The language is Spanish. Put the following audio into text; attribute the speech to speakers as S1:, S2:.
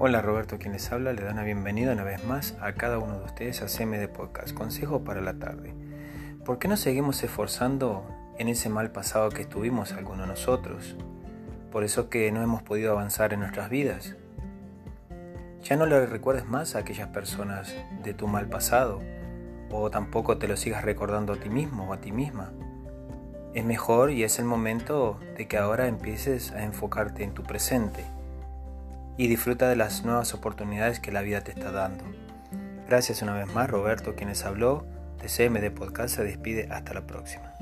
S1: Hola Roberto, quien les habla, le da una bienvenida una vez más a cada uno de ustedes a CMD Podcast, Consejo para la Tarde. ¿Por qué no seguimos esforzando en ese mal pasado que estuvimos algunos de nosotros? Por eso que no hemos podido avanzar en nuestras vidas. Ya no le recuerdes más a aquellas personas de tu mal pasado, o tampoco te lo sigas recordando a ti mismo o a ti misma. Es mejor y es el momento de que ahora empieces a enfocarte en tu presente y disfruta de las nuevas oportunidades que la vida te está dando. Gracias una vez más, Roberto, quien les habló. de CMD Podcast se despide hasta la próxima.